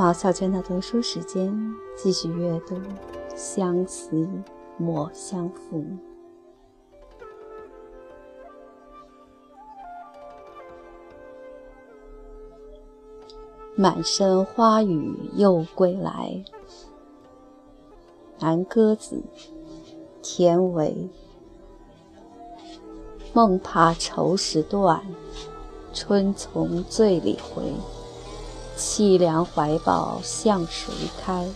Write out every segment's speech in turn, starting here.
毛小娟的读书时间，继续阅读《相思莫相负》。满身花雨又归来，南鸽子，田维。梦怕愁时断，春从醉里回。凄凉怀抱向谁开？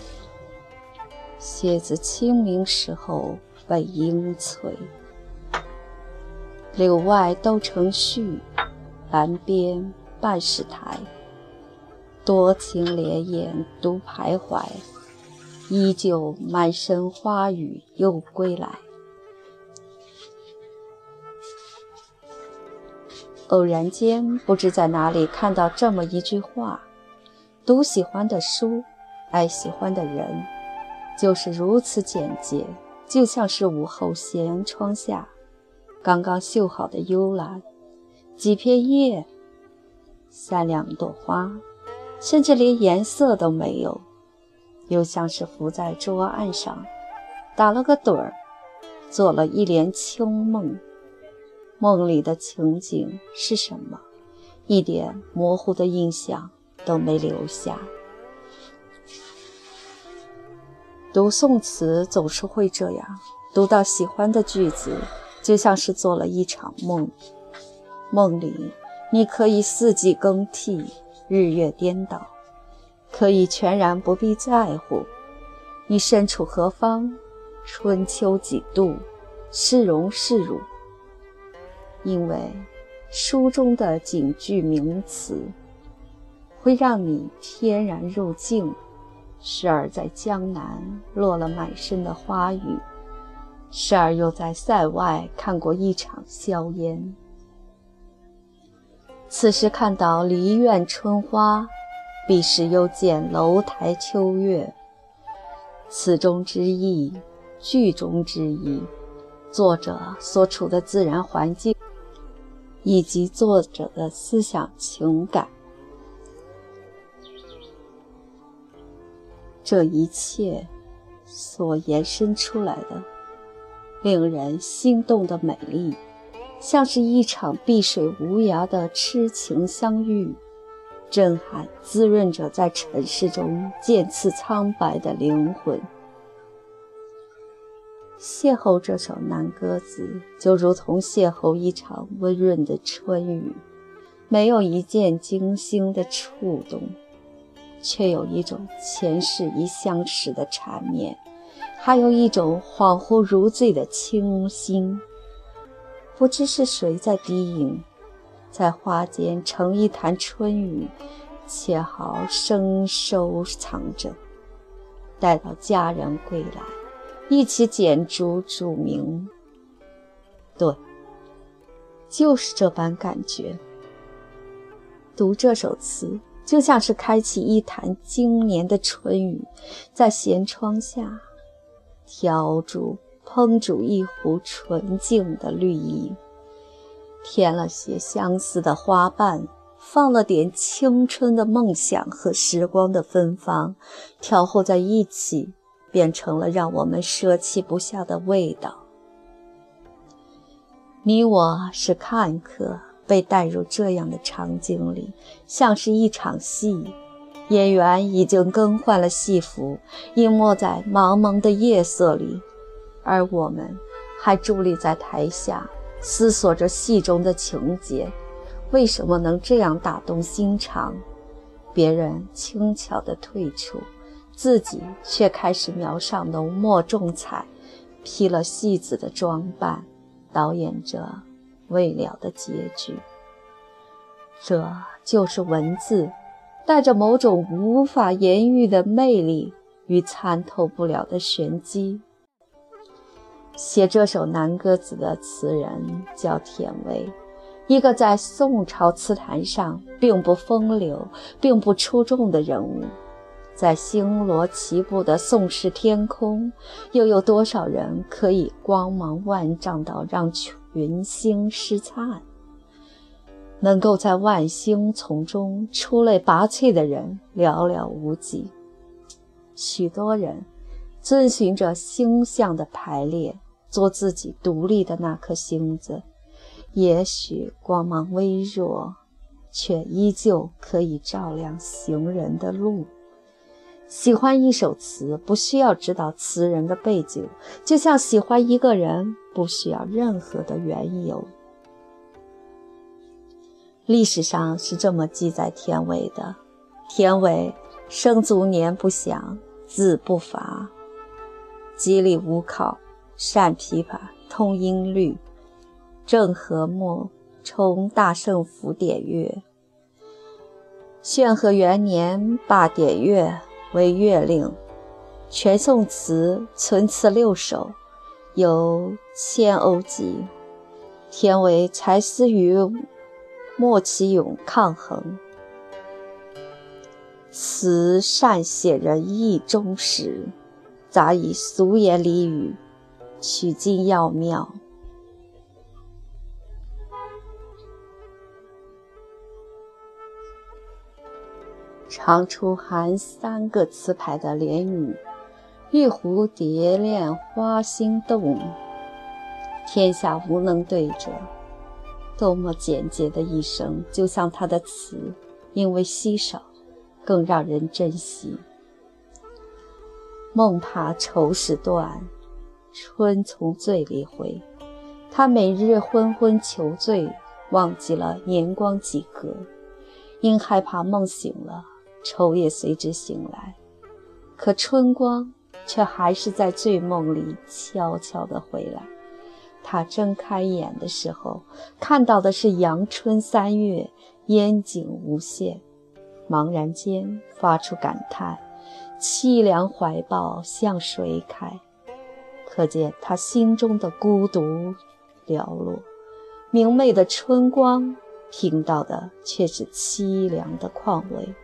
蝎子清明时候被阴摧。柳外都成絮，栏边半是苔。多情莲眼独徘徊，依旧满身花雨又归来。偶然间，不知在哪里看到这么一句话：读喜欢的书，爱喜欢的人，就是如此简洁，就像是午后斜阳窗下刚刚绣好的幽兰，几片叶，三两朵花。甚至连颜色都没有，又像是伏在桌案上，打了个盹儿，做了一帘秋梦。梦里的情景是什么？一点模糊的印象都没留下。读宋词总是会这样，读到喜欢的句子，就像是做了一场梦。梦里你可以四季更替。日月颠倒，可以全然不必在乎。你身处何方？春秋几度？是荣是辱？因为书中的警句名词，会让你天然入境，时而在江南落了满身的花雨，时而又在塞外看过一场硝烟。此时看到梨院春花，彼时又见楼台秋月。此中之意，句中之意，作者所处的自然环境，以及作者的思想情感，这一切所延伸出来的，令人心动的美丽。像是一场碧水无涯的痴情相遇，震撼滋润着在尘世中渐次苍白的灵魂。邂逅这首南歌子，就如同邂逅一场温润的春雨，没有一见惊心的触动，却有一种前世已相识的缠绵，还有一种恍惚如醉的清新。不知是谁在低吟，在花间盛一坛春雨，且好生收藏着，待到佳人归来，一起剪烛煮茗。对，就是这般感觉。读这首词，就像是开启一坛经年的春雨，在闲窗下挑煮。烹煮一壶纯净的绿意，添了些相思的花瓣，放了点青春的梦想和时光的芬芳，调和在一起，变成了让我们舍弃不下的味道。你我是看客，被带入这样的场景里，像是一场戏，演员已经更换了戏服，隐没在茫茫的夜色里。而我们还伫立在台下，思索着戏中的情节，为什么能这样打动心肠？别人轻巧地退出，自己却开始描上浓墨重彩，披了戏子的装扮，导演着未了的结局。这就是文字，带着某种无法言喻的魅力与参透不了的玄机。写这首南歌子的词人叫田维，一个在宋朝词坛上并不风流、并不出众的人物。在星罗棋布的宋氏天空，又有多少人可以光芒万丈到让群星失灿？能够在万星丛中出类拔萃的人寥寥无几。许多人遵循着星象的排列，做自己独立的那颗星子，也许光芒微弱，却依旧可以照亮行人的路。喜欢一首词，不需要知道词人的背景，就像喜欢一个人，不需要任何的缘由。历史上是这么记载田伟的：田伟生卒年不详，字不伐，机理无考，善琵琶，通音律，正和睦，充大圣府典乐。宣和元年罢典乐。为月令，全宋词存词六首，有《千欧集》。田为才思与莫其勇抗衡，词善写人意忠实，杂以俗言俚语，取经要妙。常出含三个词牌的联语：“玉蝴蝶恋花心动，天下无能对者。”多么简洁的一生，就像他的词，因为稀少，更让人珍惜。梦怕愁时断，春从醉里回。他每日昏昏求醉，忘记了年光几何，因害怕梦醒了。愁也随之醒来，可春光却还是在醉梦里悄悄地回来。他睁开眼的时候，看到的是阳春三月，烟景无限。茫然间发出感叹：凄凉怀抱向谁开？可见他心中的孤独寥落。明媚的春光，听到的却是凄凉的况味。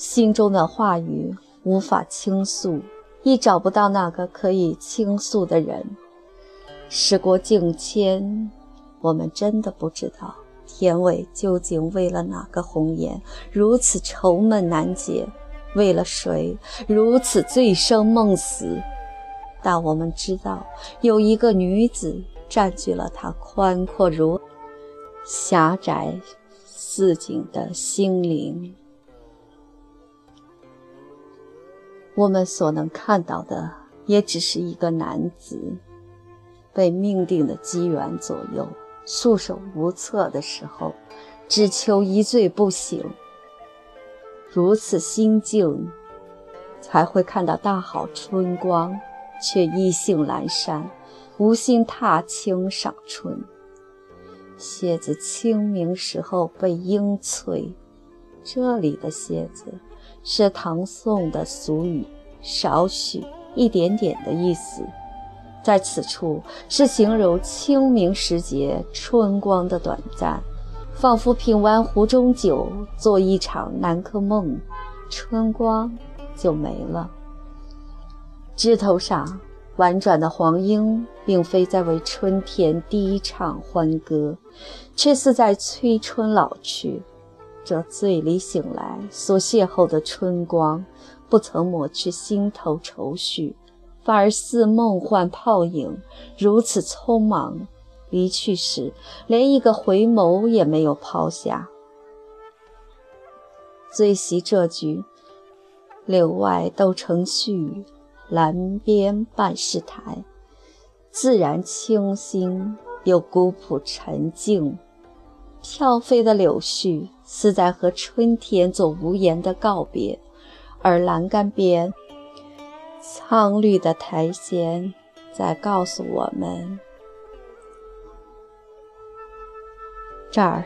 心中的话语无法倾诉，亦找不到那个可以倾诉的人。时过境迁，我们真的不知道田伟究竟为了哪个红颜如此愁闷难解，为了谁如此醉生梦死。但我们知道，有一个女子占据了他宽阔如狭窄似井的心灵。我们所能看到的，也只是一个男子被命定的机缘左右，束手无策的时候，只求一醉不醒。如此心境，才会看到大好春光，却意兴阑珊，无心踏青赏春。蝎子清明时候被鹰催，这里的蝎子。是唐宋的俗语“少许”一点点的意思，在此处是形容清明时节春光的短暂，仿佛品完壶中酒，做一场南柯梦，春光就没了。枝头上婉转的黄莺，并非在为春天低唱欢歌，却似在催春老去。这醉里醒来所邂逅的春光，不曾抹去心头愁绪，反而似梦幻泡影，如此匆忙离去时，连一个回眸也没有抛下。最喜这句：“柳外都成絮，栏边半是苔。”自然清新又古朴沉静。飘飞的柳絮似在和春天做无言的告别，而栏杆边苍绿的苔藓在告诉我们：这儿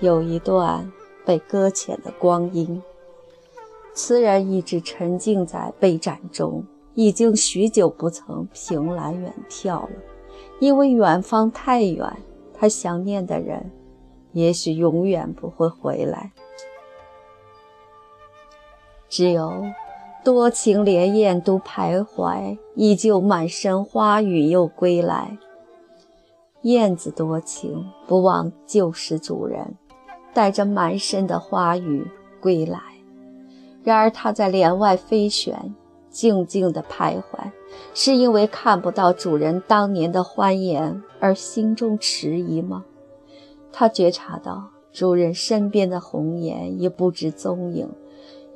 有一段被搁浅的光阴。词人一直沉浸在被斩中，已经许久不曾凭栏远眺了，因为远方太远，他想念的人。也许永远不会回来，只有多情莲艳独徘徊，依旧满身花雨又归来。燕子多情，不忘旧时主人，带着满身的花语归来。然而它在帘外飞旋，静静地徘徊，是因为看不到主人当年的欢颜而心中迟疑吗？他觉察到主人身边的红颜已不知踪影，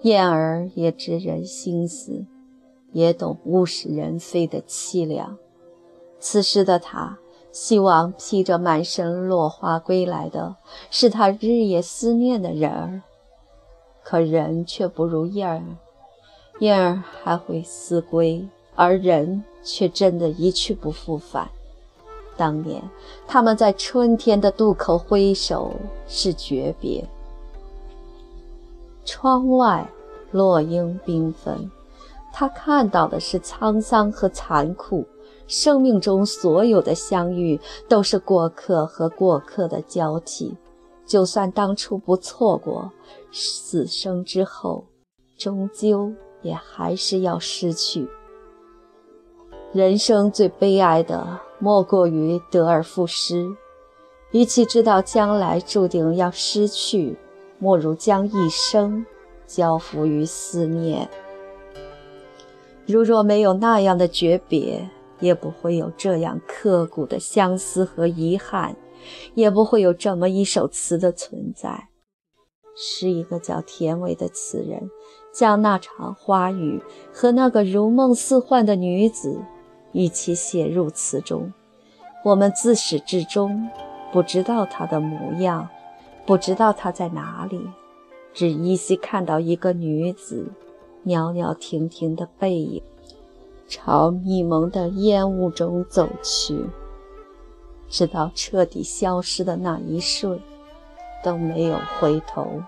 燕儿也知人心思，也懂物是人非的凄凉。此时的他，希望披着满身落花归来的是他日夜思念的人儿，可人却不如燕儿，燕儿还会思归，而人却真的一去不复返。当年他们在春天的渡口挥手，是诀别。窗外落英缤纷，他看到的是沧桑和残酷。生命中所有的相遇，都是过客和过客的交替。就算当初不错过，死生之后，终究也还是要失去。人生最悲哀的，莫过于得而复失。与其知道将来注定要失去，莫如将一生交付于思念。如若没有那样的诀别，也不会有这样刻骨的相思和遗憾，也不会有这么一首词的存在。是一个叫田伟的词人，将那场花雨和那个如梦似幻的女子。一起写入词中，我们自始至终不知道她的模样，不知道她在哪里，只依稀看到一个女子袅袅婷婷的背影，朝密蒙的烟雾中走去，直到彻底消失的那一瞬，都没有回头。